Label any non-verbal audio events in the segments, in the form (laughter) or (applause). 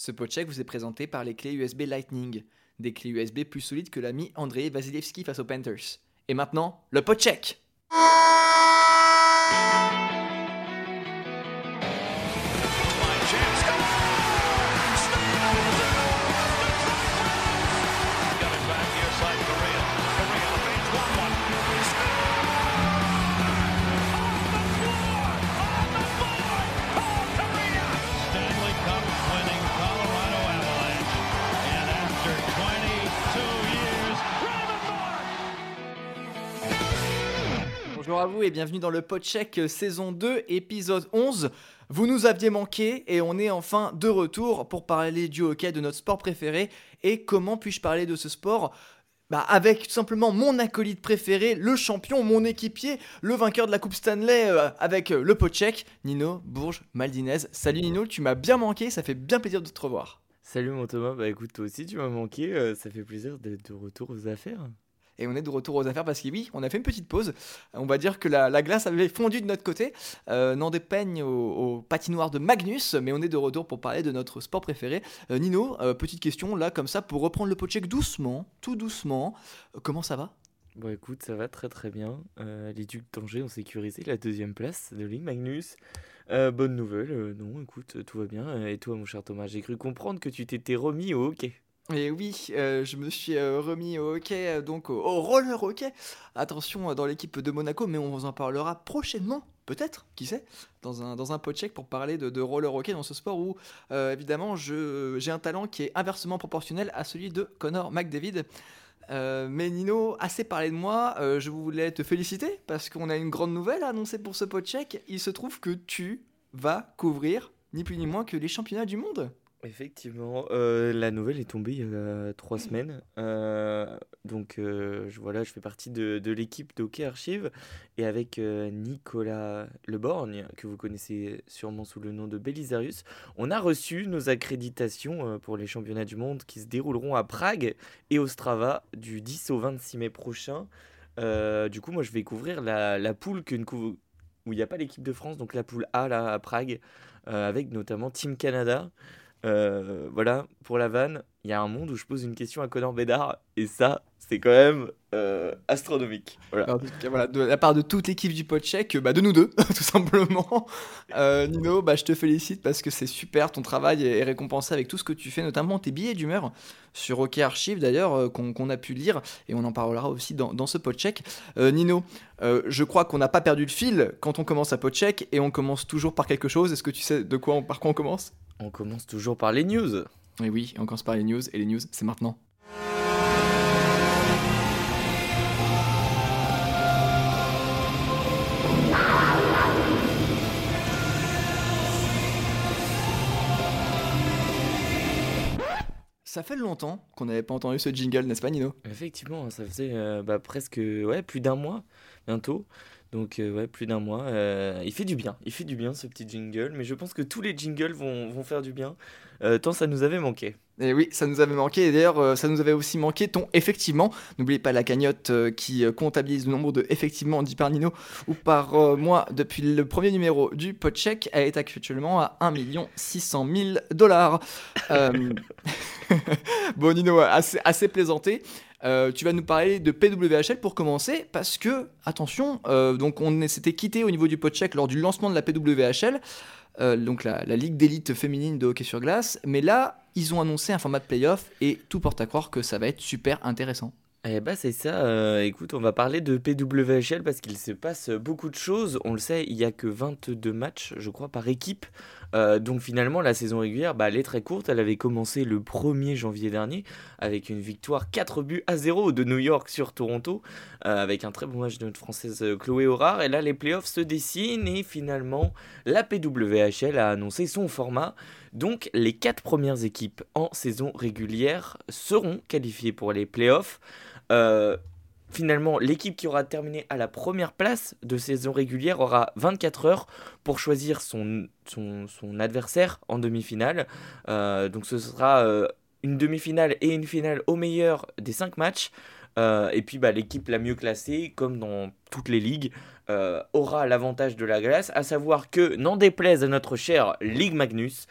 Ce podcheck vous est présenté par les clés USB Lightning, des clés USB plus solides que l'ami André Vasilevski face aux Panthers. Et maintenant, le podcheck Bonjour à vous et bienvenue dans le podcheck saison 2, épisode 11. Vous nous aviez manqué et on est enfin de retour pour parler du hockey, de notre sport préféré. Et comment puis-je parler de ce sport? Bah avec tout simplement mon acolyte préféré, le champion, mon équipier, le vainqueur de la Coupe Stanley euh, avec euh, le podcheck, Nino Bourges Maldinez. Salut Nino, tu m'as bien manqué, ça fait bien plaisir de te revoir. Salut mon Thomas, bah écoute toi aussi tu m'as manqué, euh, ça fait plaisir d'être de retour aux affaires. Et on est de retour aux affaires parce que oui, on a fait une petite pause. On va dire que la, la glace avait fondu de notre côté. Euh, n'en dépeigne au, au patinoire de Magnus, mais on est de retour pour parler de notre sport préféré. Euh, Nino, euh, petite question là, comme ça, pour reprendre le podcheck doucement, tout doucement. Comment ça va? Bon écoute ça va très très bien, les Ducs d'Angers ont sécurisé la deuxième place de Ligue Magnus. Bonne nouvelle, non écoute tout va bien, et toi mon cher Thomas, j'ai cru comprendre que tu t'étais remis au hockey. Et oui, euh, je me suis euh, remis au hockey, euh, donc au, roller hockey. Attention dans l'équipe de Monaco, mais on vous en parlera prochainement, peut-être, qui sait, dans un, dans un podcheck pour parler de, roller hockey dans ce sport où, évidemment, j'ai un talent qui est inversement proportionnel à celui de Connor McDavid. Mais Nino, assez parlé de moi, je voulais te féliciter parce qu'on a une grande nouvelle à annoncer pour ce podcheck. Il se trouve que tu vas couvrir ni plus ni moins que les championnats du monde. Effectivement, euh, la nouvelle est tombée il y a trois semaines. Euh, donc euh, je, voilà, je fais partie de, de l'équipe d'Hockey Archive et avec Nicolas Leborgne, que vous connaissez sûrement sous le nom de Belisarius, on a reçu nos accréditations pour les championnats du monde qui se dérouleront à Prague et Ostrava du 10 au 26 mai prochain. Du coup, moi je vais couvrir la, la poule que où il n'y a pas l'équipe de France, donc la poule A là, à Prague, avec notamment Team Canada. Euh, voilà, pour la vanne, il y a un monde où je pose une question à Connor Bédard, et ça, c'est quand même euh, astronomique. Voilà. De la part de toute l'équipe du podcheck, bah de nous deux, (laughs) tout simplement. Euh, Nino, bah, je te félicite parce que c'est super, ton travail est récompensé avec tout ce que tu fais, notamment tes billets d'humeur sur Hockey Archive d'ailleurs, qu'on a pu lire, et on en parlera aussi dans, dans ce podcheck. Nino, je crois qu'on n'a pas perdu le fil quand on commence à podcheck, et on commence toujours par quelque chose. Est-ce que tu sais de quoi par quoi on commence? On commence toujours par les news. Et oui, on commence par les news, et les news, c'est maintenant. Ça fait longtemps qu'on n'avait pas entendu ce jingle, n'est-ce pas Nino? Effectivement, ça faisait euh, bah, presque ouais, plus d'un mois bientôt. Donc euh, ouais, plus d'un mois. Euh, il fait du bien, il fait du bien ce petit jingle, mais je pense que tous les jingles vont, vont faire du bien, euh, tant ça nous avait manqué. Et oui, ça nous avait manqué, et d'ailleurs, ça nous avait aussi manqué ton effectivement. N'oubliez pas la cagnotte qui comptabilise le nombre de effectivement dit par Nino ou par moi depuis le premier numéro du podcheck. Elle est actuellement à 1 600 000 dollars. (laughs) Bon, Nino, assez, assez plaisanté. Euh, tu vas nous parler de PWHL pour commencer, parce que, attention, euh, donc on s'était quitté au niveau du podcheck lors du lancement de la PWHL, euh, donc la, ligue d'élite féminine de hockey sur glace, mais là, ils ont annoncé un format de playoff et tout porte à croire que ça va être super intéressant. Eh bah c'est ça, écoute, on va parler de PWHL parce qu'il se passe beaucoup de choses. On le sait, il y a que 22 matchs, je crois, par équipe. Euh, donc finalement, la saison régulière, bah, elle est très courte. Elle avait commencé le 1er janvier dernier avec une victoire 4 buts à 0 de New York sur Toronto, euh, avec un très bon match de notre française euh, Chloé Horard. Et là, les playoffs se dessinent et finalement, la PWHL a annoncé son format. Donc les 4 premières équipes en saison régulière seront qualifiées pour les playoffs. Finalement, l'équipe qui aura terminé à la première place de saison régulière aura 24 heures pour choisir son, adversaire en demi-finale. Euh, donc ce sera euh, une demi-finale et une finale au meilleur des 5 matchs. Euh, et puis bah, l'équipe la mieux classée, comme dans toutes les ligues, aura l'avantage de la glace, à savoir que, n'en déplaise à notre chère Ligue Magnus,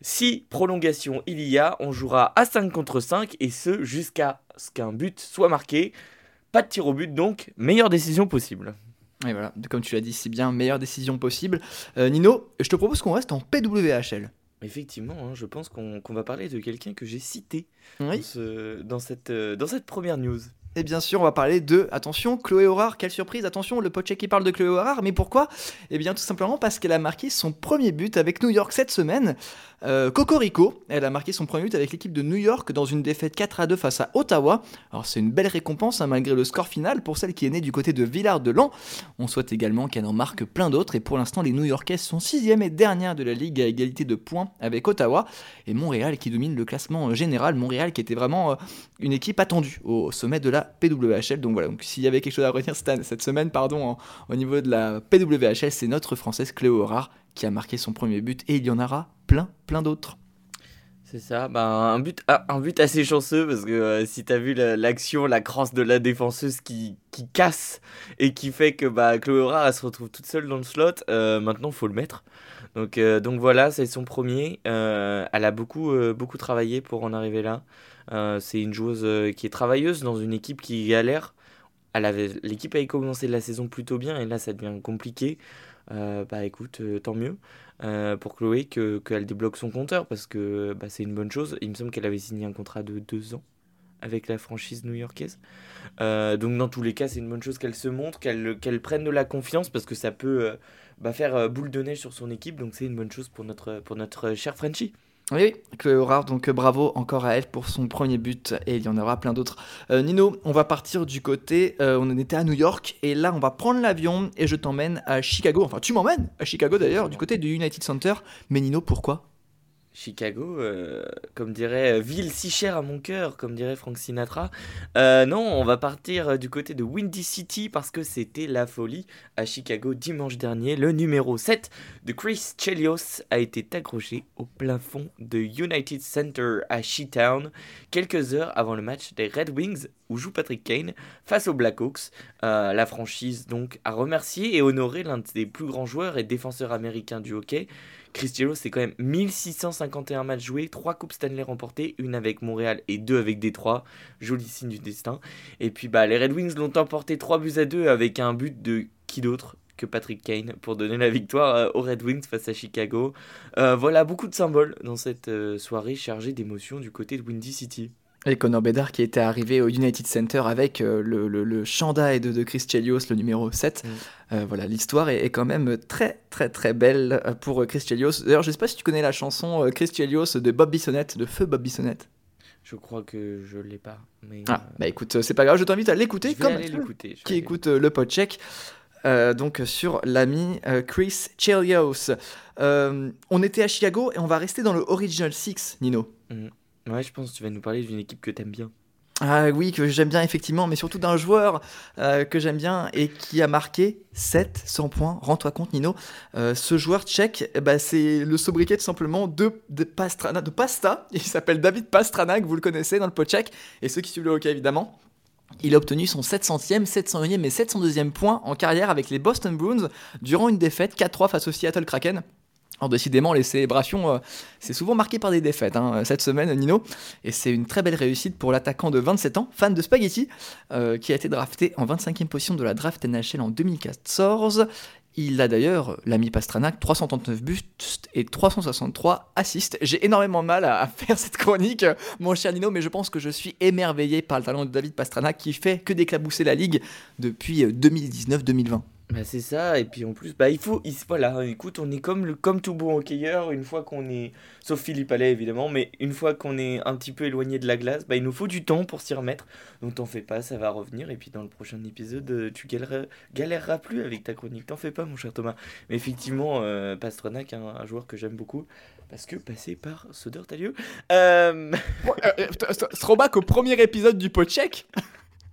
Si prolongation il y a, on jouera à 5 contre 5 et ce jusqu'à ce qu'un but soit marqué. Pas de tir au but donc, meilleure décision possible. Et voilà, comme tu l'as dit si bien, meilleure décision possible. Euh, Nino, je te propose qu'on reste en PWHL. Effectivement, hein, je pense qu'on va parler de quelqu'un que j'ai cité Oui. dans, ce- dans cette, euh, dans cette première news. Et bien sûr, on va parler de, attention, Chloé Horard, quelle surprise, attention, le pote qui parle de Chloé Horard, mais pourquoi? Eh bien tout simplement parce qu'elle a marqué son premier but avec New York cette semaine. Euh, Cocorico, elle a marqué son premier but avec l'équipe de New York dans une défaite 4 à 2 face à Ottawa. Alors c'est une belle récompense hein, malgré le score final pour celle qui est née du côté de Villard-de-Lans. On souhaite également qu'elle en marque plein d'autres et pour l'instant les New Yorkaises sont 6 et dernière de la ligue à égalité de points avec Ottawa et Montréal qui domine le classement euh, général. Montréal qui était vraiment euh, une équipe attendue au sommet de la PWHL. Donc voilà, donc s'il y avait quelque chose à retenir cette, semaine pardon, au niveau de la PWHL, c'est notre française Cléo Horard qui a marqué son premier but et il y en aura plein, plein d'autres. C'est ça, bah, un, but, ah, un but assez chanceux parce que euh, si t'as vu la- l'action, la crosse de la défenseuse qui, qui casse et qui fait que bah, Chloé se retrouve toute seule dans le slot, euh, maintenant faut le mettre. Donc, euh, donc voilà, c'est son premier. Elle a beaucoup, beaucoup travaillé pour en arriver là. Euh, c'est une joueuse euh, qui est travailleuse dans une équipe qui galère. L'équipe avait commencé la saison plutôt bien et là ça devient compliqué. Euh, bah écoute, tant mieux pour Chloé que qu'elle débloque son compteur parce que bah, c'est une bonne chose. Il me semble qu'elle avait signé un contrat de deux ans avec la franchise new-yorkaise. Donc dans tous les cas, c'est une bonne chose qu'elle se montre, qu'elle prenne de la confiance parce que ça peut bah, faire boule de neige sur son équipe. Donc c'est une bonne chose pour notre, pour notre cher Frenchie. Oui, Chloé Horard, donc euh, bravo encore à elle pour son premier but et il y en aura plein d'autres. Euh, Nino, on va partir du côté, euh, on était à New York et là on va prendre l'avion et je t'emmène à Chicago. Enfin, tu m'emmènes à Chicago d'ailleurs, du côté du United Center. Mais Nino, pourquoi? Chicago, euh, comme dirait euh, ville si chère à mon cœur, comme dirait Frank Sinatra. Euh, non, on va partir du côté de Windy City parce que c'était la folie à Chicago dimanche dernier. Le numéro 7 de Chris Chelios a été accroché au plafond de United Center à She-Town quelques heures avant le match des Red Wings où joue Patrick Kane face aux Blackhawks. Euh, la franchise donc a remercié et honoré l'un des plus grands joueurs et défenseurs américains du hockey. Chelios, c'est quand même 1651 matchs joués, 3 Coupes Stanley remportées, une avec Montréal et deux avec Détroit. Joli signe du destin. Et puis bah, les Red Wings l'ont emporté 3 buts à 2 avec un but de qui d'autre que Patrick Kane pour donner la victoire euh, aux Red Wings face à Chicago. Euh, voilà, beaucoup de symboles dans cette euh, soirée chargée d'émotions du côté de Windy City. Et Connor Bedard qui était arrivé au United Center avec euh, le, le, le chandail de, de Chris Chelios, le numéro 7. Mm. Euh, voilà, l'histoire est, est quand même très très très belle euh, pour Chris Chelios. D'ailleurs, je sais pas si tu connais la chanson Chris Chelios de Bob Bissonnette, de Feu Bob Bissonnette. Je crois que je l'ai pas. Mais, Ah, bah écoute, c'est pas grave, je t'invite à l'écouter comme l'écouter. qui écoute le podcheck. Euh, donc sur l'ami euh, Chris Chelios. On était à Chicago et on va rester dans le Original Six, Nino. Ouais, je pense que tu vas nous parler d'une équipe que t'aimes bien. Ah oui, que j'aime bien effectivement, mais surtout d'un joueur euh, que j'aime bien et qui a marqué 700 points. Rends-toi compte, Nino. Euh, ce joueur tchèque, eh ben, c'est le sobriquet tout simplement de, de, Pastrana, de Pasta. Il s'appelle David Pastrana, que vous le connaissez dans le pot tchèque, et ceux qui suivent le hockey évidemment. Il a obtenu son 700e, 701e et 702e point en carrière avec les Boston Bruins durant une défaite 4-3 face au Seattle Kraken. Alors décidément, les célébrations, euh, c'est souvent marqué par des défaites hein, cette semaine, Nino. Et c'est une très belle réussite pour l'attaquant de 27 ans, fan de Spaghetti, euh, qui a été drafté en 25e position de la draft NHL en 2014. Il a d'ailleurs, l'ami Pastranac, 339 buts et 363 assists. J'ai énormément mal à, faire cette chronique, euh, mon cher Nino, mais je pense que je suis émerveillé par le talent de David Pastranac qui fait que d'éclabousser la ligue depuis euh, 2019-2020. Bah c'est ça, et puis en plus, bah il faut, il- voilà, écoute, on est comme, le, comme tout bon hockeyeur, une fois qu'on est, sauf Philippe Allais évidemment, mais une fois qu'on est un petit peu éloigné de la glace, bah il nous faut du temps pour s'y remettre, donc t'en fais pas, ça va revenir, et puis dans le prochain épisode, euh, tu galéreras, galéreras plus avec ta chronique, t'en fais pas mon cher Thomas. Mais effectivement, euh, Pasternak, un, un joueur que j'aime beaucoup, parce que passé par Södertälje, euh, Throwback au premier épisode du pot check (laughs)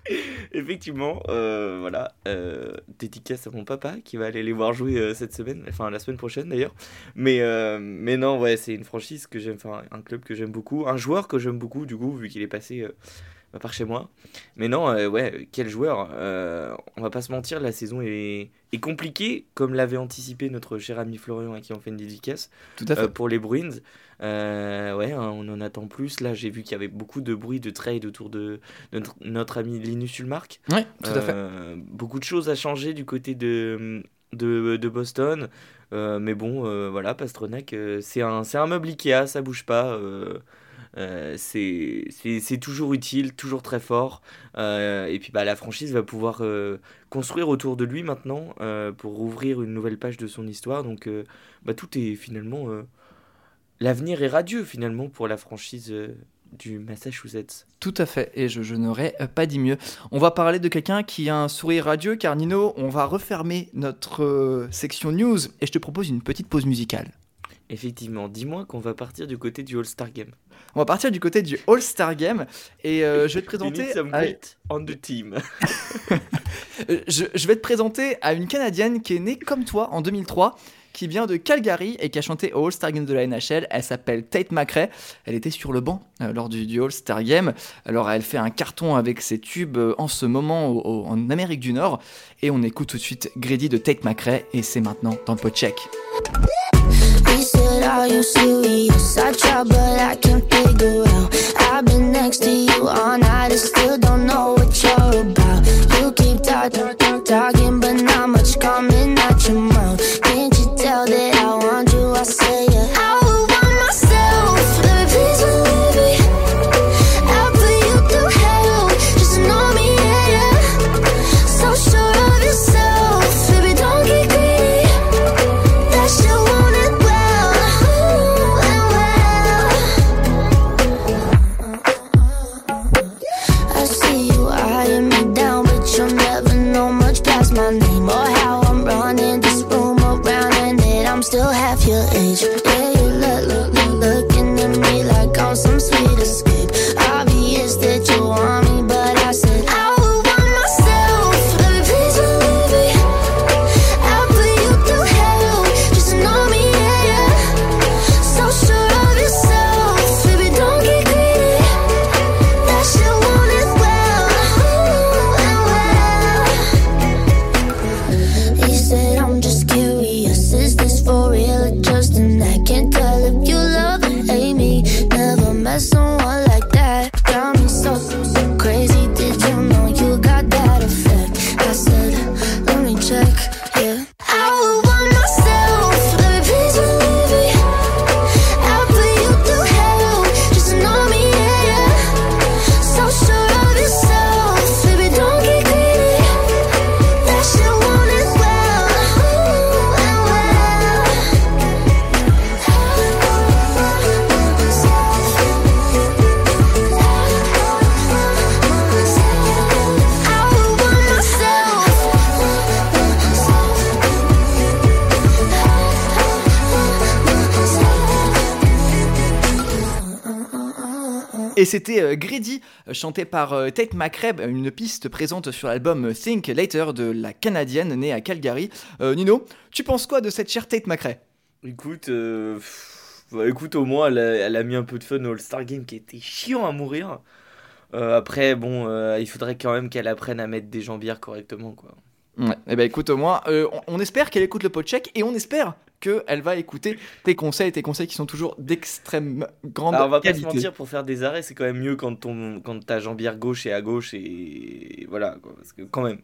(laughs) Effectivement, euh, voilà, euh, dédicace à mon papa qui va aller les voir jouer euh, cette semaine, enfin la semaine prochaine d'ailleurs. Mais, mais non, ouais, c'est une franchise que j'aime, enfin un club que j'aime beaucoup, un joueur que j'aime beaucoup du coup, vu qu'il est passé euh, bah, par chez moi. Mais non, euh, ouais, quel joueur, euh, on va pas se mentir, la saison est, est compliquée, comme l'avait anticipé notre cher ami Florian à qui on fait une dédicace Tout à fait. euh, pour les Bruins. Euh, ouais, hein, on en attend plus. Là, j'ai vu qu'il y avait beaucoup de bruit de trade autour de notre, notre ami Linus Ulmark. Ouais, tout à fait. Beaucoup de choses à changer du côté de, de, de Boston. Mais bon, voilà, Pasternak, c'est un, un meuble Ikea, ça bouge pas. Euh, c'est toujours utile, toujours très fort. Euh, et puis bah, la franchise va pouvoir euh, construire autour de lui maintenant pour ouvrir une nouvelle page de son histoire. Donc bah, tout est finalement... L'avenir est radieux finalement pour la franchise du Massachusetts. Tout à fait, et je, je n'aurais pas dit mieux. On va parler de quelqu'un qui a un sourire radieux, car Nino, on va refermer notre euh, section news, et je te propose une petite pause musicale. Effectivement, dis-moi qu'on va partir du côté du All-Star Game. On va partir du côté du All-Star Game, et euh, je vais te présenter... à- on the team. (laughs) Euh, je, je vais te présenter à une Canadienne qui est née comme toi en 2003, qui vient de Calgary et qui a chanté au All-Star Game de la NHL. Elle s'appelle Tate McRae. Elle était sur le banc euh, lors du, du All-Star Game. Alors elle fait un carton avec ses tubes euh, en ce moment au- au- en Amérique du Nord. Et on écoute tout de suite Grady de Tate McRae et c'est maintenant dans le pot check. He said, Are you serious? I try, but I can't figure out. I've been next to you all night and still don't know what you're about. You keep talking, talking, but not much coming out your mouth. Can't you tell that I want you? I say, yeah. I Et c'était euh, Grady, euh, chanté par euh, Tate McRae, une piste présente sur l'album Think Later de la Canadienne née à Calgary. Euh, Nino, tu penses quoi de cette chère Tate McRae? Écoute, euh, pff, bah, écoute, au moins, elle a, elle a mis un peu de fun au All-Star Game qui était chiant à mourir. Euh, après, bon, il faudrait quand même qu'elle apprenne à mettre des jambières correctement, quoi. Ouais, et ben écoute, au moins, on, on espère qu'elle écoute le podcheck et on espère qu'elle va écouter tes conseils, tes conseils qui sont toujours d'extrême grande Alors, on va pas se mentir, pour faire des arrêts, c'est quand même mieux quand, ton, quand ta jambière gauche est à gauche et voilà, quoi, parce que quand même.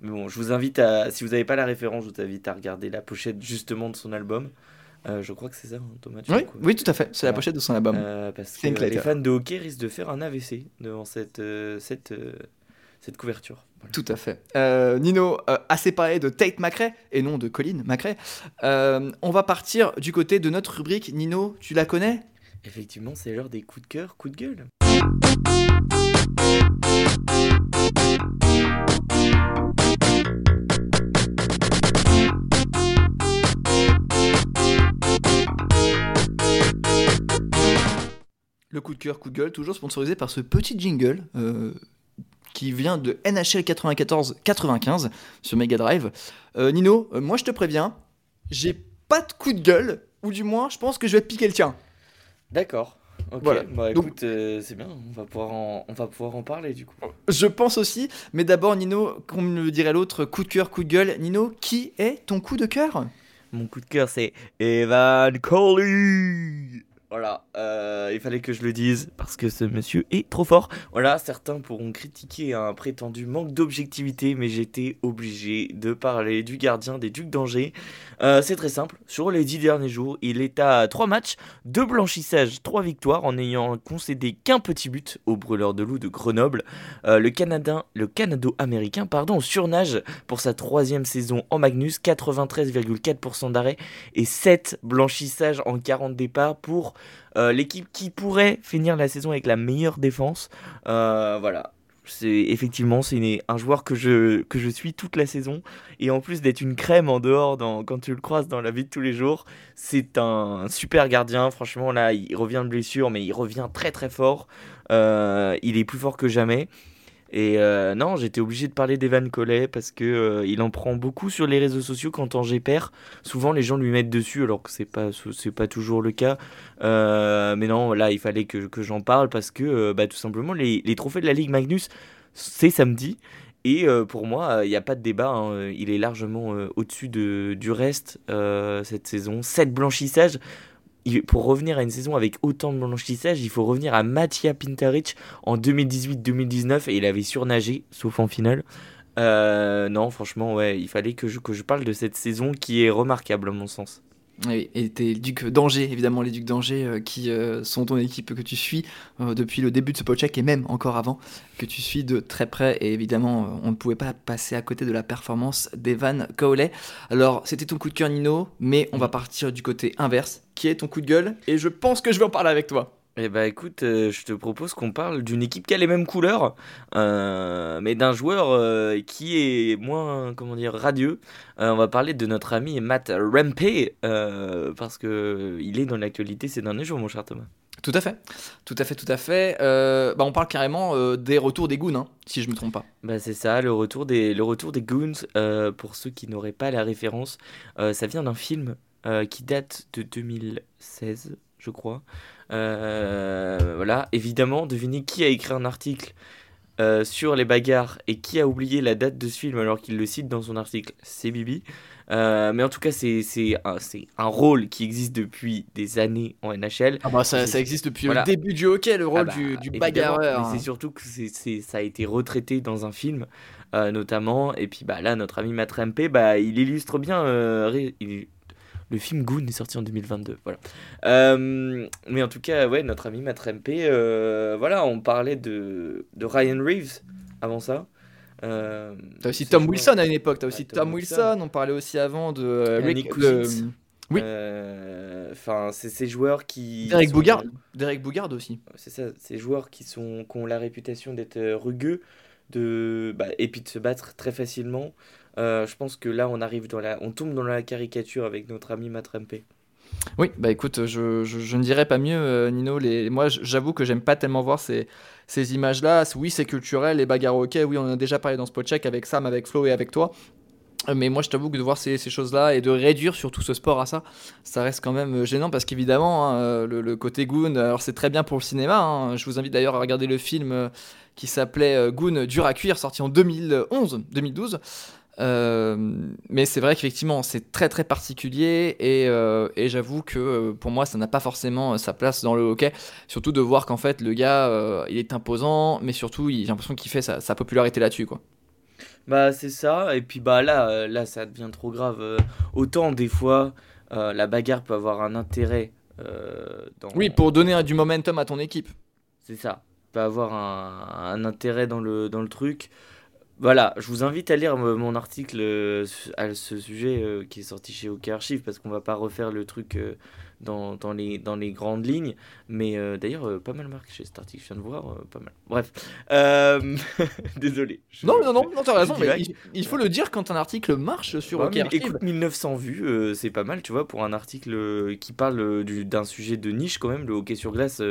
Mais bon, je vous invite à, si vous n'avez pas la référence, je vous invite à regarder la pochette justement de son album. Euh, je crois que c'est ça, hein, Thomas. Oui, oui, tout à fait, c'est la pochette de son album. Euh, parce que les fans de hockey risquent de faire un AVC devant cette, euh, cette, cette couverture. Voilà. Tout à fait. Euh, Nino, euh, assez parlé de Tate McRae et non de Colin McRae. Euh, on va partir du côté de notre rubrique. Nino, tu la connais? Effectivement, c'est l'heure des coups de cœur, coups de gueule. Le coup de cœur, coup de gueule, toujours sponsorisé par ce petit jingle euh, qui vient de NHL 94-95 sur Mega Drive. Euh, Nino, euh, moi je te préviens, j'ai pas de coup de gueule, ou du moins je pense que je vais te piquer le tien. D'accord. Ok, Voilà. bah Donc- écoute, euh, c'est bien, on va, pouvoir en, on va pouvoir en parler du coup. Je pense aussi, mais d'abord Nino, comme le dirait l'autre, coup de cœur, coup de gueule. Nino, qui est ton coup de cœur? Mon coup de cœur, c'est Evan Coley. Voilà, euh, il fallait que je le dise parce que ce monsieur est trop fort. Voilà, certains pourront critiquer un prétendu manque d'objectivité, mais j'étais obligé de parler du gardien des Ducs d'Angers. Euh, c'est très simple, sur les dix derniers jours, il est à 3 matchs, 2 blanchissages, 3 victoires en n'ayant concédé qu'un petit but au brûleur de loup de Grenoble. Euh, le Canadien, le Canado-américain, pardon, surnage pour sa troisième saison en Magnus, 93,4% d'arrêt et 7 blanchissages en 40 départs pour euh, l'équipe qui pourrait finir la saison avec la meilleure défense. Euh, voilà. C'est effectivement c'est un joueur que je, suis toute la saison et en plus d'être une crème en dehors quand tu le croises dans la vie de tous les jours, c'est un super gardien. Franchement là, il revient de blessure mais il revient très très fort. Euh, il est plus fort que jamais. Et euh, non, j'étais obligé de parler d'Evan Collet parce que euh, il en prend beaucoup sur les réseaux sociaux quand Angers perd. Souvent, les gens lui mettent dessus alors que c'est pas c'est pas toujours le cas. Euh, mais non, là, il fallait que, que j'en parle parce que bah, tout simplement les, les trophées de la Ligue Magnus, c'est samedi. Et pour moi, il n'y a pas de débat. hein. Il est largement au-dessus de, du reste cette saison. 7 blanchissages. Pour revenir à une saison avec autant de blanchissages, il faut revenir à Mattia Pintaric en 2018-2019 et il avait surnagé, sauf en finale. Euh, non, franchement, ouais, il fallait que je, que je parle de cette saison qui est remarquable à mon sens. Et t'es le duc d'Angers, évidemment, les ducs d'Angers euh, qui euh, sont ton équipe que tu suis euh, depuis le début de ce podcheck et même encore avant, que tu suis de très près. Et évidemment, on ne pouvait pas passer à côté de la performance d'Evan Cowley. Alors, c'était ton coup de cœur, Nino, mais on va partir du côté inverse, qui est ton coup de gueule. Et je pense que je vais en parler avec toi. Eh bah écoute, euh, je te propose qu'on parle d'une équipe qui a les mêmes couleurs, euh, mais d'un joueur euh, qui est moins, comment dire, radieux. On va parler de notre ami Matt Rempe, parce que il est dans l'actualité ces derniers jours, mon cher Thomas. Tout à fait, tout à fait, tout à fait. Euh, bah, on parle carrément euh, des retours des goons, hein, si je me trompe pas. Bah c'est ça, le retour des, le retour des Goons, euh, pour ceux qui n'auraient pas la référence, ça vient d'un film qui date de 2016, je crois. Euh, voilà, évidemment, devinez qui a écrit un article euh, sur les bagarres et qui a oublié la date de ce film alors qu'il le cite dans son article, c'est Bibi. Euh, mais en tout cas, c'est c'est un, c'est un rôle qui existe depuis des années en NHL. Ah bah ça, ça existe depuis voilà. le début du hockey, le rôle Ah bah, du, du bagarreur. C'est surtout que c'est, c'est- ça a été retraité dans un film, euh, notamment. Et puis bah, là, notre ami Matt Rempe, bah, il illustre bien. il- le film Goon est sorti en 2022. Voilà. Euh, mais en tout cas, ouais, notre ami Matt Rempe, euh, voilà, on parlait de, de Ryan Reeves avant ça. Euh, T'as aussi Tom Wilson à une époque, t'as aussi Tom Tom, Wilson. Wilson. on parlait aussi avant de euh, Rick-. Oui. Euh, Enfin, c'est ces joueurs qui. Derek sont- Bougard. Derek Bougard aussi. C'est ça, ces joueurs qui, sont, qui ont la réputation d'être rugueux de, bah, et puis de se battre très facilement. Euh, je pense que là, on tombe dans la caricature avec notre ami Matt Rempe. Oui, bah écoute, je, ne dirais pas mieux, euh, Nino. Moi, j'avoue que j'aime pas tellement voir ces, images-là. Oui, c'est culturel, les bagarres hockey. Oui, on a déjà parlé dans ce podcheck avec Sam, avec Flo et avec toi. Euh, Mais moi, je t'avoue que de voir ces, choses-là et de réduire surtout ce sport à ça, ça reste quand même gênant parce qu'évidemment, hein, le, côté Goon, alors c'est très bien pour le cinéma. hein. Je vous invite d'ailleurs à regarder le film qui s'appelait Goon dur à cuire, sorti en 2011, 2012. Euh, mais c'est vrai qu'effectivement, c'est très très particulier et, euh, et j'avoue que euh, pour moi, ça n'a pas forcément sa place dans le hockey. Surtout de voir qu'en fait, le gars, euh, il est imposant, mais surtout, j'ai l'impression qu'il fait sa, sa popularité là-dessus. quoi. Bah, c'est ça. Et puis, bah, là, là, ça devient trop grave. Autant, des fois, la bagarre peut avoir un intérêt. dans... Oui, pour donner du momentum à ton équipe. C'est ça. Peut avoir un, un intérêt dans le, dans le truc. Voilà, je vous invite à lire euh, mon article euh, à ce sujet euh, qui est sorti chez Hockey Archive parce qu'on va pas refaire le truc dans, dans, les, dans les grandes lignes. Mais euh, d'ailleurs, euh, pas mal marqué chez cet article, je viens de voir, euh, pas mal. Bref, (laughs) désolé. je- Non, non, non, non t'as raison, (laughs) mais il, il faut le dire quand un article marche sur Ouais, mais Archive. écoute, 1900 vues, c'est pas mal, tu vois, pour un article qui parle du- d'un sujet de niche quand même. Le hockey sur glace,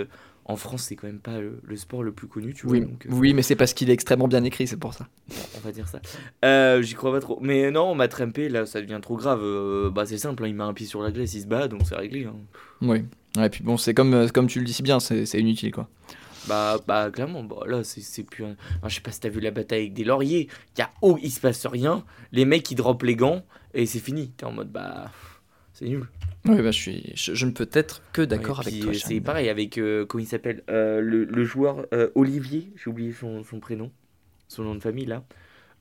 en France, c'est quand même pas le, le sport le plus connu, tu vois. Oui, donc, euh, oui, mais c'est parce qu'il est extrêmement bien écrit, c'est pour ça. on va dire ça. Euh, J'y crois pas trop. Mais non, Matt Rempe, là, ça devient trop grave. Euh, bah, c'est simple, hein, il met un pied sur la glace, il se bat, donc c'est réglé. hein. Oui. Ouais, puis bon, c'est comme, comme tu le dis si bien, c'est inutile quoi. Bah, bah, clairement, bah, là, c'est c'est plus. un- Enfin, je sais pas si t'as vu la bataille avec des lauriers. Y a, oh, il se passe rien. Les mecs, ils droppent les gants et c'est fini. T'es en mode, bah. C'est nul. Oui, bah, je, suis, je, je ne peux être que d'accord Ouais, avec toi. euh, C'est pareil avec, euh, comment il s'appelle Euh, le, le joueur euh, Olivier, j'ai oublié son, son prénom, son nom de famille là.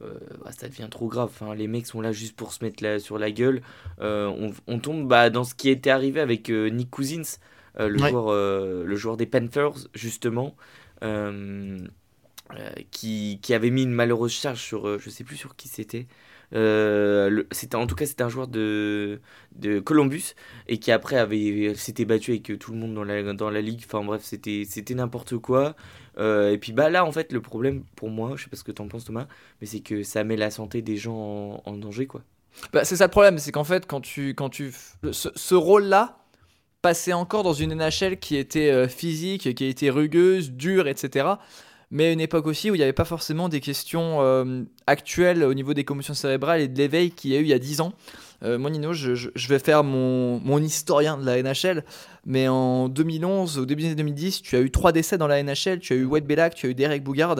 Euh, bah, ça devient trop grave. Enfin, les mecs sont là juste pour se mettre la- sur la gueule. Euh, on, on tombe bah, dans ce qui était arrivé avec euh, Nick Cousins, euh, le, Ouais. joueur, euh, le joueur des Panthers, justement, euh, euh, qui, qui avait mis une malheureuse charge sur, euh, je sais plus sur qui c'était. Euh, c'était en tout cas c'était un joueur de, de Columbus et qui après avait s'était battu avec tout le monde dans la, dans la ligue enfin bref c'était c'était n'importe quoi Euh, et puis bah là en fait le problème pour moi je sais pas ce que t'en penses Thomas mais c'est que ça met la santé des gens en, en danger quoi Bah, c'est ça le problème, c'est qu'en fait, quand tu, quand tu, ce, ce rôle-là passait encore dans une NHL qui était euh, physique, qui était rugueuse, dure, etc. Mais à une époque aussi où il n'y avait pas forcément des questions euh, actuelles au niveau des commotions cérébrales et de l'éveil qu'il y a eu il y a 10 ans. Euh, moi, Nino, je, vais faire mon, historien de la NHL, mais en 2011, au début des années 2010, tu as eu trois décès dans la NHL. Tu as eu Wade Belak, tu as eu Derek Bougard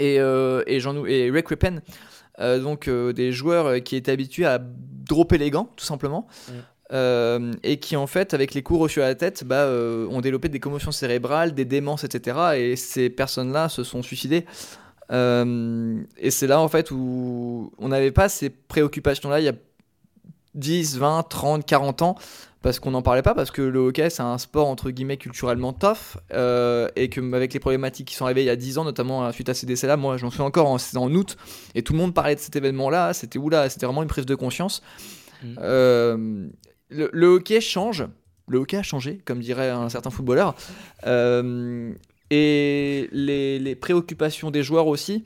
et, euh, et, Rick Rippen. Donc des joueurs qui étaient habitués à dropper les gants, tout simplement. Mm. Euh, et qui en fait avec les coups reçus à la tête bah, euh, ont développé des commotions cérébrales, des démences, etc. Et ces personnes-là se sont suicidées. Euh, et c'est là en fait où on n'avait pas ces préoccupations-là il y a 10, 20, 30, 40 ans parce qu'on n'en parlait pas parce que le hockey c'est un sport entre guillemets culturellement tough et que avec les problématiques qui sont arrivées il y a 10 ans notamment suite à ces décès là moi j'en suis encore en, c'était en août et tout le monde parlait de cet événement là c'était oula c'était vraiment une prise de conscience. Euh, le, hockey change le hockey a changé comme dirait un certain footballeur Euh, et les, préoccupations des joueurs aussi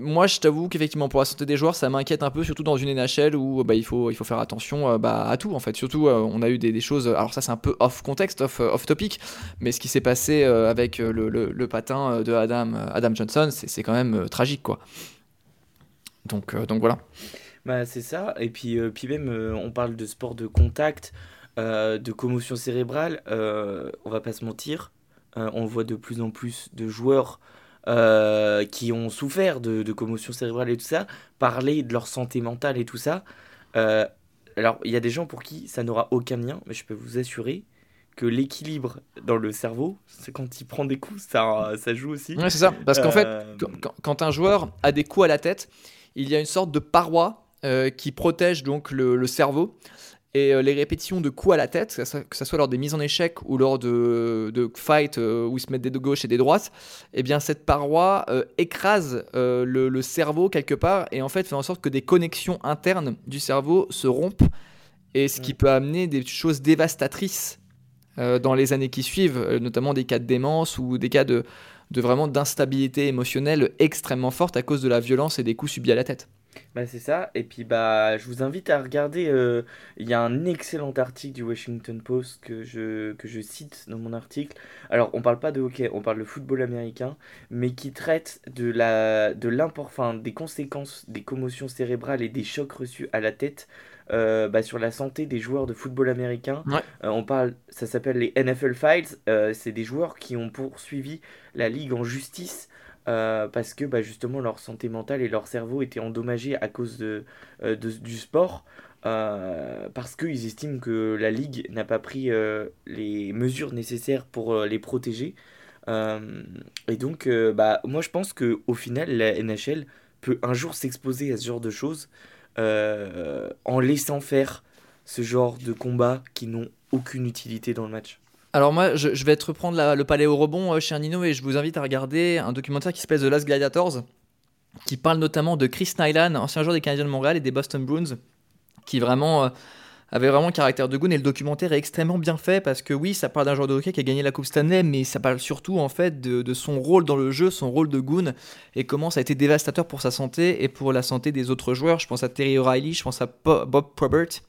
moi, je t'avoue qu'effectivement, pour la santé des joueurs, ça m'inquiète un peu, surtout dans une NHL où bah, il, faut, il faut faire attention euh, bah, à tout, en fait. Surtout, euh, on a eu des, choses. Alors, ça, c'est un peu off contexte, off, off topic, mais ce qui s'est passé avec le, le- patin de Adam, Adam Johnson, c'est quand même tragique, quoi. Donc, donc voilà. Bah, c'est ça. Et puis, euh, puis même, euh, on parle de sport de contact, euh, de commotion cérébrale. on va pas se mentir. on voit de plus en plus de joueurs qui ont souffert de, de commotion cérébrale et tout ça, parler de leur santé mentale et tout ça. Alors, il y a des gens pour qui ça n'aura aucun lien, mais je peux vous assurer que l'équilibre dans le cerveau, c'est quand il prend des coups, ça, ça joue aussi. Ouais, c'est ça. Parce qu'en fait, quand un joueur a des coups à la tête, il y a une sorte de paroi euh, qui protège donc le, le cerveau. Et euh, les répétitions de coups à la tête, que ça soit lors des mises en échec ou lors de, de fights euh, où ils se mettent des de gauche et des droites, eh bien cette paroi écrase le, le cerveau quelque part et en fait fait en sorte que des connexions internes du cerveau se rompent et ce qui Mm. peut amener des choses dévastatrices dans les années qui suivent, notamment des cas de démence ou des cas de, de vraiment d'instabilité émotionnelle extrêmement forte à cause de la violence et des coups subis à la tête. Bah c'est ça, et puis bah je vous invite à regarder, euh, il y a un excellent article du Washington Post que je, que je cite dans mon article. Alors on parle pas de hockey, on parle de football américain, mais qui traite de la de l'import, enfin, des conséquences des commotions cérébrales et des chocs reçus à la tête euh, bah, sur la santé des joueurs de football américain. Ouais. Euh, on parle, ça s'appelle les NFL Files, c'est des joueurs qui ont poursuivi la ligue en justice euh, parce que bah, justement leur santé mentale et leur cerveau étaient endommagés à cause euh, du sport, euh, parce qu'ils estiment que la Ligue n'a pas pris les mesures nécessaires pour les protéger. Et donc, bah, moi je pense qu'au final, la NHL peut un jour s'exposer à ce genre de choses en laissant faire ce genre de combats qui n'ont aucune utilité dans le match. Alors moi, je, vais te reprendre le palais au rebond, euh, Nino, et je vous invite à regarder un documentaire qui s'appelle The Last Gladiators, qui parle notamment de Chris Nyland, ancien joueur des Canadiens de Montréal et des Boston Bruins, qui vraiment euh, avait vraiment un caractère de goon. Et le documentaire est extrêmement bien fait parce que oui, ça parle d'un joueur de hockey qui a gagné la Coupe Stanley, mais ça parle surtout en fait de, de son rôle dans le jeu, son rôle de goon, et comment ça a été dévastateur pour sa santé et pour la santé des autres joueurs. Je pense à Terry O'Reilly, je pense à Bob Probert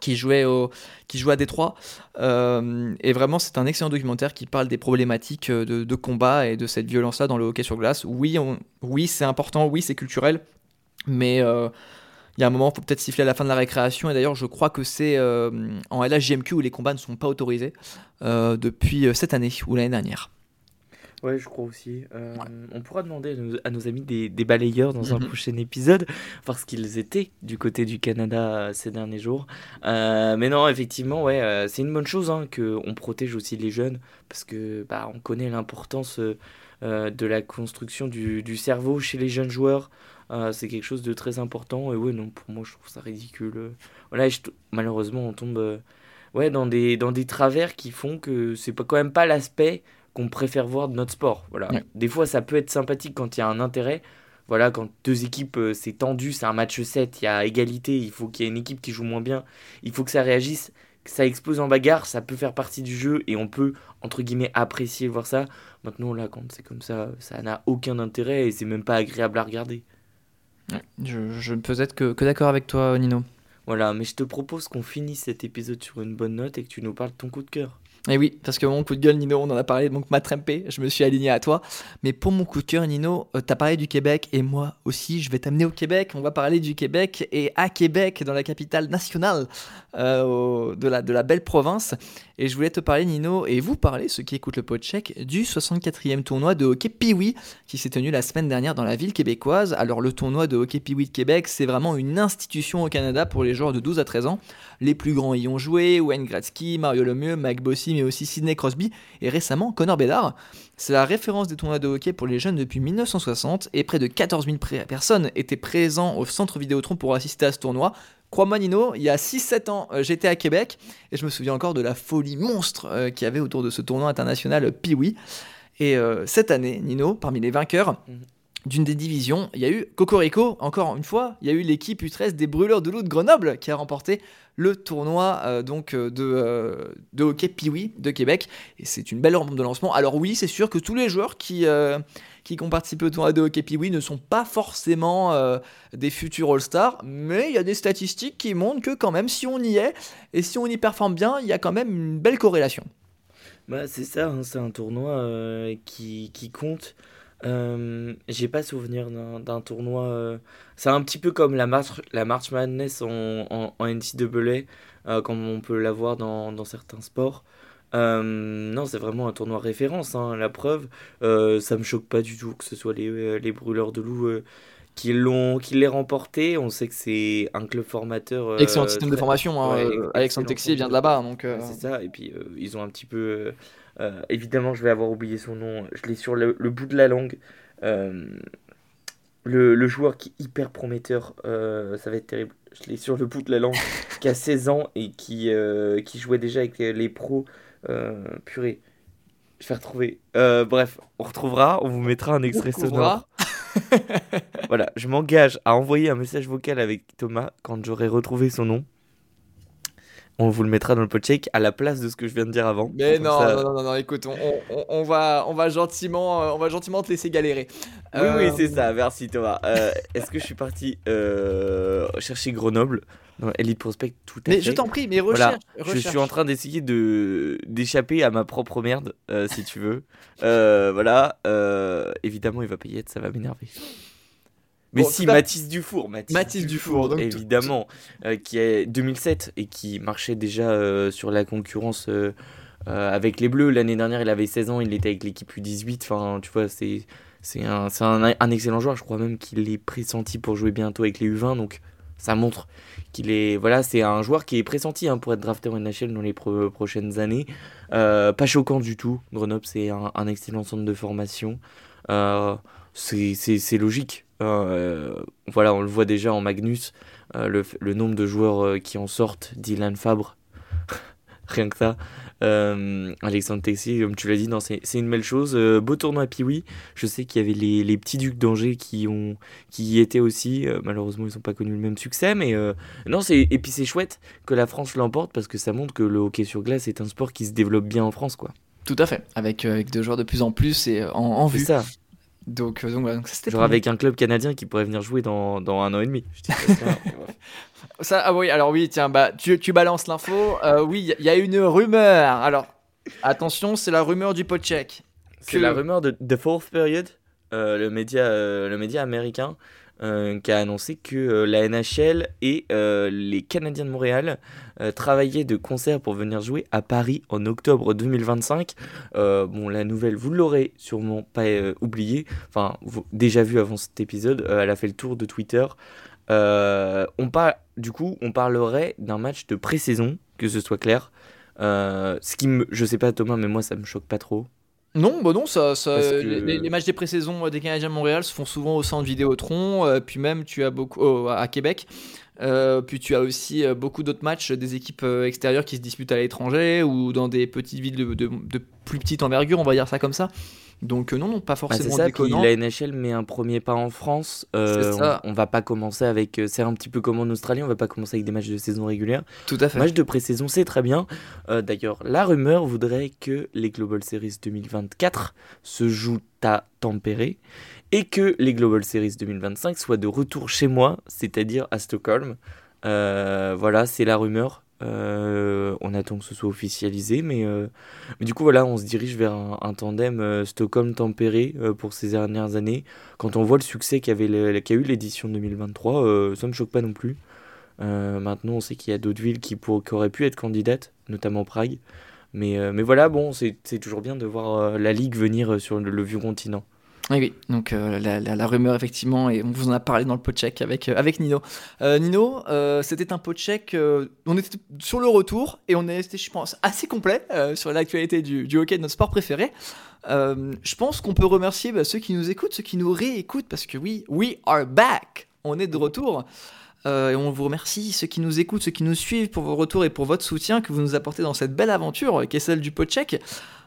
qui jouait, au, qui jouait à Détroit. Euh, et vraiment, c'est un excellent documentaire qui parle des problématiques euh, de, de combat et de cette violence-là dans le hockey sur glace. Oui, oui c'est important, oui, c'est culturel, mais euh, il y a un moment, il faut peut-être siffler à la fin de la récréation. Et d'ailleurs, je crois que c'est en LHJMQ où les combats ne sont pas autorisés depuis cette année ou l'année dernière. Ouais, je crois aussi. Euh, On pourra demander à nos, à nos amis des, des balayeurs dans un Mhm. prochain épisode, parce qu'ils étaient du côté du Canada euh, ces derniers jours. Euh, mais non, effectivement, ouais, euh, c'est une bonne chose hein, qu'on protège aussi les jeunes, parce que bah, on connaît l'importance de la construction du, du cerveau chez les jeunes joueurs. C'est quelque chose de très important. Et ouais, non, pour moi, je trouve ça ridicule. Voilà, je malheureusement, on tombe ouais, dans, des, dans des travers qui font que c'est pas, quand même pas l'aspect qu'on préfère voir de notre sport. Voilà. Ouais. Des fois, ça peut être sympathique quand il y a un intérêt. Voilà, quand deux équipes, euh, c'est tendu, c'est un match 7, il y a égalité, il faut qu'il y ait une équipe qui joue moins bien, il faut que ça réagisse, que ça explose en bagarre, ça peut faire partie du jeu et on peut, entre guillemets, apprécier voir ça. Maintenant, là, quand c'est comme ça, ça n'a aucun intérêt et c'est même pas agréable à regarder. Je, je ne peux être que, que d'accord avec toi, Nino. Voilà, mais je te propose qu'on finisse cet épisode sur une bonne note et que tu nous parles de ton coup de cœur. Et oui, parce que mon coup de gueule, Nino, on en a parlé, donc Matt Rempé, je me suis aligné à toi. Mais pour mon coup de cœur, Nino, euh, t'as parlé du Québec et moi aussi, je vais t'amener au Québec. On va parler du Québec et à Québec, dans la capitale nationale euh, de, la, de la belle province. Et je voulais te parler, Nino, et vous parler, ceux qui écoutent le podcast, du 64e tournoi de hockey Pee-Wee qui s'est tenu la semaine dernière dans la ville québécoise. Alors, le tournoi de hockey Pee-Wee de Québec, c'est vraiment une institution au Canada pour les joueurs de 12 à 13 ans. Les plus grands y ont joué, Wayne Gretzky, Mario Lemieux, Mike Bossy, mais aussi Sidney Crosby et récemment Connor Bedard. C'est la référence des tournois de hockey pour les jeunes depuis 1960 et près de 14 000 pré- personnes étaient présents au centre Vidéotron pour assister à ce tournoi. Crois-moi Nino, il y a 6-7 ans, euh, j'étais à Québec et je me souviens encore de la folie monstre euh, qu'il y avait autour de ce tournoi international Pee-Wee. Et euh, cette année, Nino, parmi les vainqueurs, Mhm. D'une des divisions, il y a eu Cocorico, encore une fois, il y a eu l'équipe U13 des Brûleurs de Loup de Grenoble qui a remporté le tournoi euh, donc euh, de, euh, de hockey de Québec. Et c'est une belle rampe de lancement. Alors oui, c'est sûr que tous les joueurs qui, qui ont participé au tournoi de hockey Pee-Wee ne sont pas forcément des futurs All-Stars, mais il y a des statistiques qui montrent que quand même, si on y est, et si on y performe bien, il y a quand même une belle corrélation. Bah, c'est ça, hein, c'est un tournoi qui, qui compte. Euh, j'ai pas souvenir d'un tournoi. euh, C'est un petit peu comme la March, la March Madness en, en, en NCAA, euh, comme on peut l'avoir dans, dans certains sports. Euh, non, c'est vraiment un tournoi référence, hein, la preuve. Ça me choque pas du tout que ce soit les, les brûleurs de loups qui l'ont qui l'aient remporté. On sait que c'est un club formateur. euh, Excellent système de formation. hein, ouais, Alexandre Texier vient de là-bas. Donc, euh, c'est ça, et puis euh, ils ont un petit peu. Euh, évidemment, je vais avoir oublié son nom, je l'ai sur le, le bout de la langue. Euh, le, le joueur qui est hyper prometteur, euh, ça va être terrible. Je l'ai sur le bout de la langue, (laughs) qui a 16 ans et qui, qui jouait déjà avec les, pros. Purée, je vais retrouver. Bref, on retrouvera, on vous mettra un extrait sonore. (laughs) Voilà, je m'engage à envoyer un message vocal avec Thomas quand j'aurai retrouvé son nom. On vous le mettra dans le podcheck à la place de ce que je viens de dire avant. Mais non, ça- non, non, non, non, écoute, on, on- on va, on va gentiment, euh, on va gentiment te laisser galérer. Oui, Euh, oui, c'est ça, merci Thomas. Euh, Est-ce que je suis parti euh, chercher Grenoble? Dans Elite Prospect tout à Mais fait je t'en prie, mais Voilà, recherche, Je recherche. suis en train d'essayer de d'échapper à ma propre merde, euh, si tu veux. Euh, voilà, euh, évidemment, il va payer, ça va m'énerver. Mais Bon, si, Mathis Dufour, Mathis, Mathis Dufour, tout- évidemment, euh, qui est 2007 et qui marchait déjà euh, sur la concurrence euh, avec les Bleus. L'année dernière, il avait 16 ans, il était avec l'équipe U18. Enfin, tu vois, c'est c'est un, c'est un, un excellent joueur. Je crois même qu'il est pressenti pour jouer bientôt avec les U20. Donc, ça montre qu'il est. Voilà, c'est un joueur qui est pressenti hein, pour être drafté en NHL dans les pro- prochaines années. Pas choquant du tout. Grenoble, c'est un, un excellent centre de formation. C'est c'est- c'est logique. Euh, voilà, on le voit déjà en Magnus, euh, le, le nombre de joueurs euh, qui en sortent, Dylan Fabre, (laughs) rien que ça. Alexandre Texier, comme tu l'as dit, c'est une belle chose. Beau tournoi à Piwi. Je sais qu'il y avait les, les petits ducs d'Angers qui, ont, qui y étaient aussi. Malheureusement, ils n'ont pas connu le même succès. Mais non, c'est et puis c'est chouette que la France l'emporte parce que ça montre que le hockey sur glace est un sport qui se développe bien en France. quoi. Tout à fait, avec, avec des joueurs de plus en plus et en, en C'est vue. ça. Donc, euh, donc voilà, donc ça, c'était Genre avec un club canadien qui pourrait venir jouer dans, dans un an et demi. Je dis pas ça. (laughs) Ça, ah oui, alors oui, tiens, bah, tu, tu balances l'info. Euh, oui, il y a une rumeur. Alors, attention, c'est la rumeur du podcheck. C'est Que- la rumeur de The Fourth Period, euh, le, média, euh, le média américain, euh, qui a annoncé que euh, la NHL et euh, les Canadiens de Montréal travaillaient de concert pour venir jouer à Paris en octobre 2025. Euh, bon, la nouvelle, vous l'aurez sûrement pas oubliée, enfin, déjà vu avant cet épisode, elle a fait le tour de Twitter. On parle, du coup, on parlerait d'un match de pré-saison, que ce soit clair. Ce qui me, je sais pas Thomas, mais moi ça me choque pas trop. Non, bah non, ça, que- les, matchs des pré-saisons euh, des Canadiens de Montréal se font souvent au centre Vidéotron, euh, puis même tu as beaucoup oh, à Québec. Euh, puis tu as aussi euh, beaucoup d'autres matchs des équipes euh, extérieures qui se disputent à l'étranger ou dans des petites villes de, de- de plus petite envergure, on va dire ça comme ça. Donc euh, non, non, pas Bah, c'est forcément ça, puis déconnant. la NHL met un premier pas en France. Euh, C'est ça. On, on va pas commencer avec. euh, C'est un petit peu comme en Australie, on va pas commencer avec des matchs de saison régulière. Tout à fait. Match de pré-saison, c'est très bien. Euh, D'ailleurs, la rumeur voudrait que les Global Series 2024 se jouent à Tampere et que les Global Series 2025 soient de retour chez moi, c'est-à-dire à Stockholm. Euh, voilà, c'est la rumeur. Euh, on attend que ce soit officialisé, mais, euh, mais du coup, voilà, on se dirige vers un, tandem euh, Stockholm-Tempéré pour ces dernières années. Quand on voit le succès qu'a eu l'édition 2023, euh, ça me choque pas non plus. Maintenant, on sait qu'il y a d'autres villes qui, pour- qui auraient pu être candidates, notamment Prague. Mais, mais voilà, bon, c'est toujours bien de voir la Ligue venir sur le vieux continent. Oui, oui. Donc euh, la, rumeur effectivement, et on vous en a parlé dans le pot check avec, euh, avec Nino. Euh, Nino, c'était un pot check, on était sur le retour et on est resté, je pense, assez complet sur l'actualité du, hockey, de notre sport préféré. Je pense qu'on peut remercier bah, ceux qui nous écoutent, ceux qui nous réécoutent, parce que oui, we are back, on est de retour. Et on vous remercie, ceux qui nous écoutent, ceux qui nous suivent pour vos retours et pour votre soutien que vous nous apportez dans cette belle aventure qui est celle du Podcheck.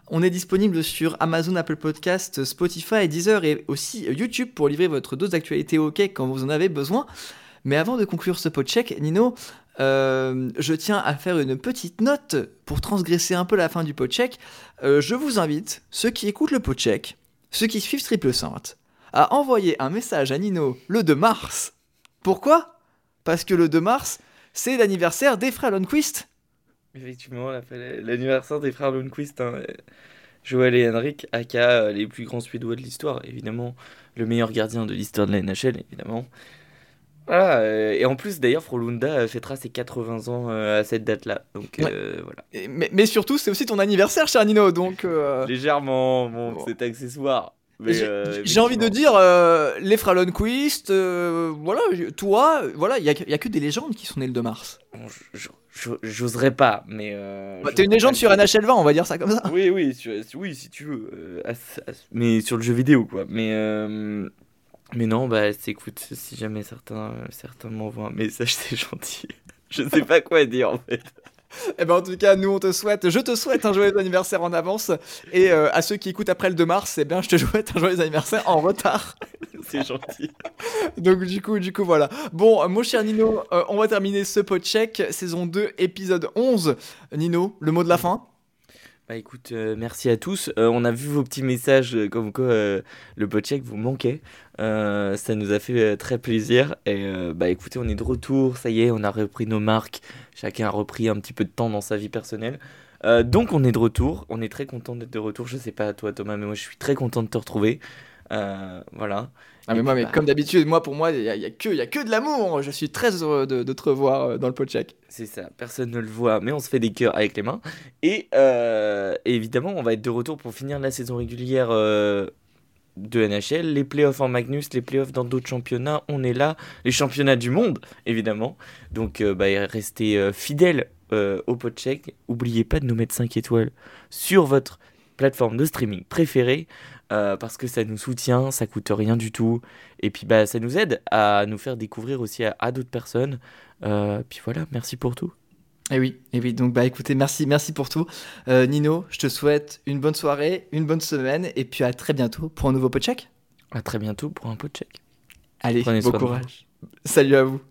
On est disponible sur Amazon, Apple Podcast, Spotify, Deezer et aussi YouTube pour livrer votre dose d'actualité hockey quand vous en avez besoin. Mais avant de conclure ce podcheck, Nino, euh, je tiens à faire une petite note pour transgresser un peu la fin du podcheck. Euh, je vous invite, ceux qui écoutent le podcheck, ceux qui suivent Triple Sainte, à envoyer un message à Nino le 2 mars. Pourquoi? Parce que le 2 mars, c'est l'anniversaire des frères Lundqvist. Effectivement, l'anniversaire des frères Lundqvist, hein, Joël et Henrik, aka euh, les plus grands Suédois de l'histoire, évidemment, le meilleur gardien de l'histoire de la NHL, évidemment. Voilà, euh, et en plus, d'ailleurs, Frolunda euh, fêtera ses 80 ans à cette date-là. Donc Ouais. euh, voilà. Et- Mais, mais surtout, c'est aussi ton anniversaire, cher Nino, donc... euh, Légèrement, bon, Bon. c'est accessoire. J'ai euh, envie de dire, les euh, voilà, toi, voilà, il y, a a que des légendes qui sont nées le 2 mars. Bon, je- je- je- J'oserais pas, mais. euh, Bah, T'es une légende sur. NHL 20, on va dire ça comme ça. Oui, oui, sur- oui, si tu veux. euh, mais sur le jeu vidéo, quoi. Mais, euh, mais non, bah, écoute, si jamais certains, certains m'envoient un message, (laughs) c'est gentil. Je sais pas quoi dire, en fait. Et ben en tout cas, nous on te souhaite, je te souhaite un joyeux anniversaire en avance. Et à ceux qui écoutent après le 2 mars, eh bien je te (laughs) souhaite un joyeux anniversaire en retard. C'est gentil. (laughs) Donc du coup, du coup voilà. Bon, euh, mon cher Nino, euh, on va terminer ce podcheck, saison 2, épisode 11. Nino, le mot de la fin? Bah écoute, euh, merci à tous. Euh, on a vu vos petits messages euh, comme quoi euh, le podcheck vous manquait. Euh, ça nous a fait euh, très plaisir. Et euh, bah écoutez, on est de retour. Ça y est, on a repris nos marques. Chacun a repris un petit peu de temps dans sa vie personnelle. Euh, donc on est de retour. On est très content d'être de retour. Je sais pas toi Thomas, mais moi je suis très content de te retrouver. Euh, voilà. Ah mais moi, mais bah, comme d'habitude, moi pour moi, il y, a- y a que, y a que de l'amour. Je suis très heureux de, de te revoir euh, dans le podcheck. C'est ça, personne ne le voit, mais on se fait des cœurs avec les mains. Et, euh, évidemment, on va être de retour pour finir la saison régulière euh, de NHL, les playoffs en Magnus, les playoffs dans d'autres championnats, on est là, les championnats du monde, évidemment. Donc, euh, bah, restez fidèles au podcheck. Oubliez pas de nous mettre 5 étoiles sur votre plateforme de streaming préférée. Euh, parce que ça nous soutient, ça coûte rien du tout, et puis bah ça nous aide à nous faire découvrir aussi à, à d'autres personnes. Euh, puis voilà, merci pour tout. Et oui, et oui. Donc bah écoutez, merci, merci pour tout. Euh, Nino, je te souhaite une bonne soirée, une bonne semaine, et puis à très bientôt pour un nouveau podcheck. À très bientôt pour un pot check. Allez, Prenez bon de courage. Salut à vous.